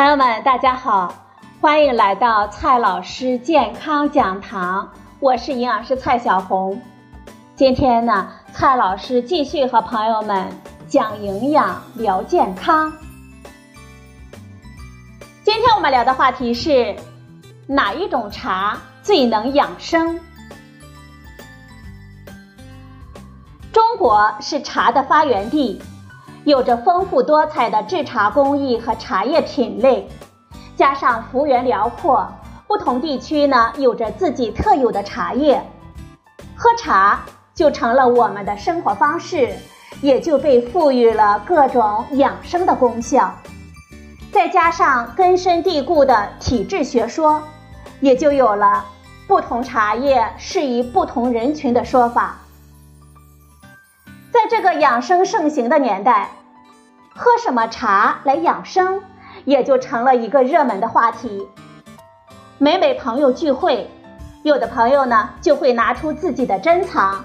朋友们，大家好，欢迎来到蔡老师健康讲堂，我是营养师蔡小红。今天呢，蔡老师继续和朋友们讲营养、聊健康。今天我们聊的话题是哪一种茶最能养生？中国是茶的发源地。有着丰富多彩的制茶工艺和茶叶品类，加上幅员辽阔，不同地区呢有着自己特有的茶叶，喝茶就成了我们的生活方式，也就被赋予了各种养生的功效。再加上根深蒂固的体质学说，也就有了不同茶叶适宜不同人群的说法。在这个养生盛行的年代，喝什么茶来养生，也就成了一个热门的话题。每每朋友聚会，有的朋友呢就会拿出自己的珍藏，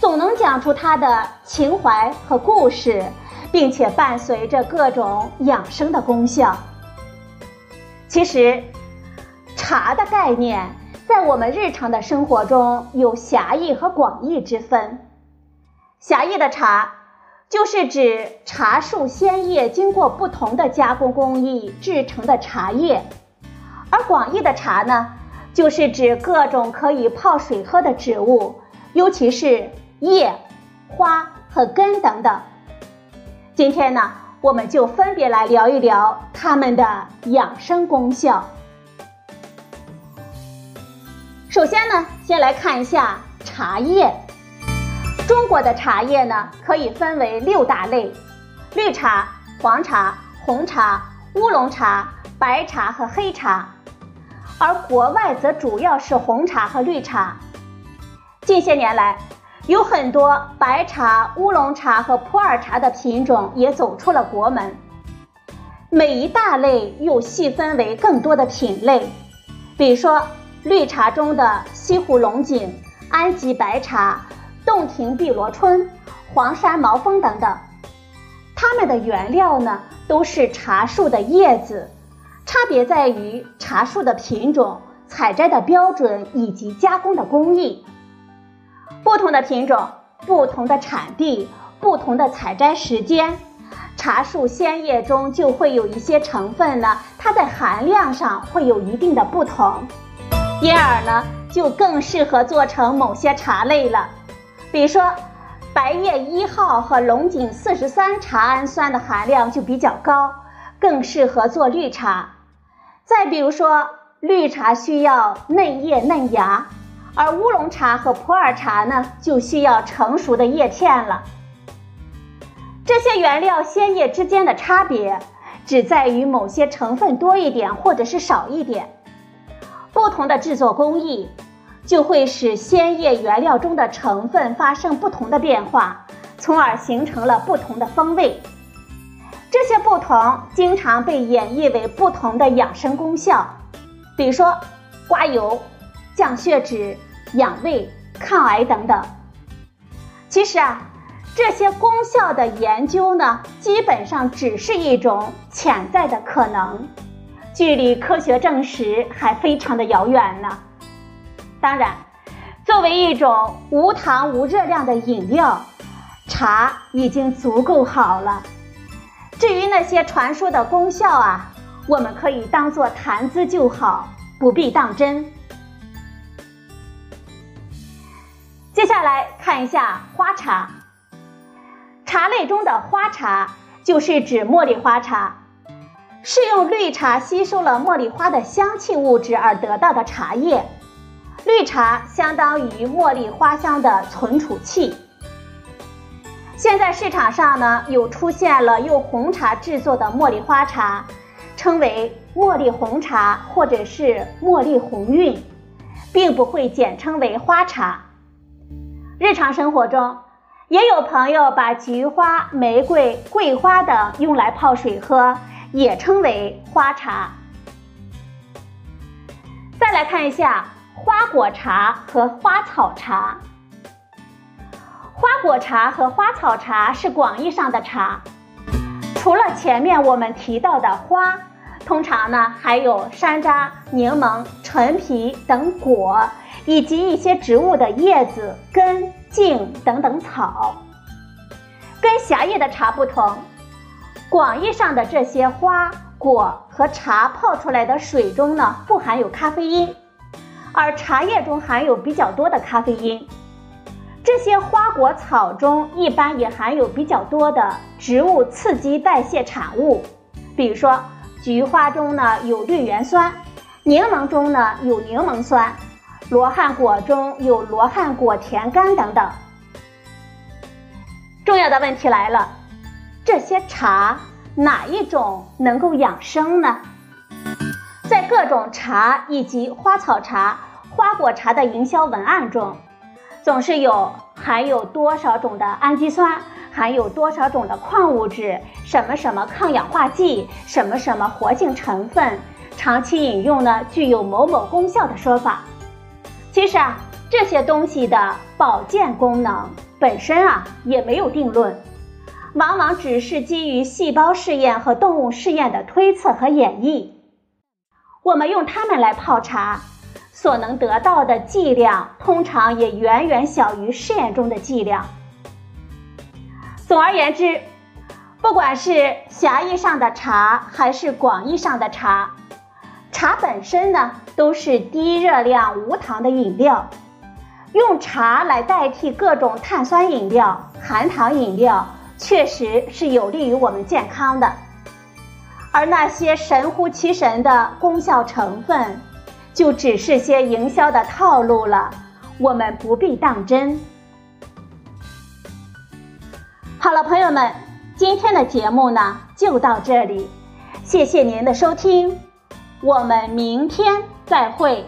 总能讲出他的情怀和故事，并且伴随着各种养生的功效。其实，茶的概念在我们日常的生活中有狭义和广义之分。狭义的茶，就是指茶树鲜叶经过不同的加工工艺制成的茶叶；而广义的茶呢，就是指各种可以泡水喝的植物，尤其是叶、花和根等等。今天呢，我们就分别来聊一聊它们的养生功效。首先呢，先来看一下茶叶。中国的茶叶呢，可以分为六大类：绿茶、黄茶、红茶、乌龙茶、白茶和黑茶。而国外则主要是红茶和绿茶。近些年来，有很多白茶、乌龙茶和普洱茶的品种也走出了国门。每一大类又细分为更多的品类，比如说绿茶中的西湖龙井、安吉白茶。洞庭碧螺春、黄山毛峰等等，它们的原料呢都是茶树的叶子，差别在于茶树的品种、采摘的标准以及加工的工艺。不同的品种、不同的产地、不同的采摘时间，茶树鲜叶中就会有一些成分呢，它在含量上会有一定的不同，因而呢就更适合做成某些茶类了。比如说，白叶一号和龙井四十三茶氨酸的含量就比较高，更适合做绿茶。再比如说，绿茶需要嫩叶嫩芽，而乌龙茶和普洱茶呢就需要成熟的叶片了。这些原料鲜叶之间的差别，只在于某些成分多一点或者是少一点，不同的制作工艺。就会使鲜叶原料中的成分发生不同的变化，从而形成了不同的风味。这些不同经常被演绎为不同的养生功效，比如说刮油、降血脂、养胃、抗癌等等。其实啊，这些功效的研究呢，基本上只是一种潜在的可能，距离科学证实还非常的遥远呢。当然，作为一种无糖无热量的饮料，茶已经足够好了。至于那些传说的功效啊，我们可以当做谈资就好，不必当真。接下来看一下花茶，茶类中的花茶就是指茉莉花茶，是用绿茶吸收了茉莉花的香气物质而得到的茶叶。绿茶相当于茉莉花香的存储器。现在市场上呢，有出现了用红茶制作的茉莉花茶，称为茉莉红茶或者是茉莉红韵，并不会简称为花茶。日常生活中，也有朋友把菊花、玫瑰、桂花等用来泡水喝，也称为花茶。再来看一下。花果茶和花草茶，花果茶和花草茶是广义上的茶。除了前面我们提到的花，通常呢还有山楂、柠檬、陈皮等果，以及一些植物的叶子、根、茎等等草。跟狭义的茶不同，广义上的这些花果和茶泡出来的水中呢不含有咖啡因，而茶叶中含有比较多的咖啡因。这些花果草中一般也含有比较多的植物刺激代谢产物，比如说菊花中呢有绿原酸，柠檬中呢有柠檬酸，罗汉果中有罗汉果甜苷等等。重要的问题来了，这些茶哪一种能够养生呢？在各种茶以及花草茶、花果茶的营销文案中，总是有含有多少种的氨基酸，含有多少种的矿物质，什么什么抗氧化剂，什么什么活性成分，长期饮用呢具有某某功效的说法。其实啊，这些东西的保健功能。本身啊也没有定论，往往只是基于细胞试验和动物试验的推测和演绎。我们用它们来泡茶，所能得到的剂量通常也远远小于试验中的剂量。总而言之，不管是狭义上的茶还是广义上的茶，茶本身呢都是低热量无糖的饮料。用茶来代替各种碳酸饮料、含糖饮料，确实是有利于我们健康的。而那些神乎其神的功效成分，就只是些营销的套路了，我们不必当真。好了，朋友们，今天的节目呢就到这里，谢谢您的收听，我们明天再会。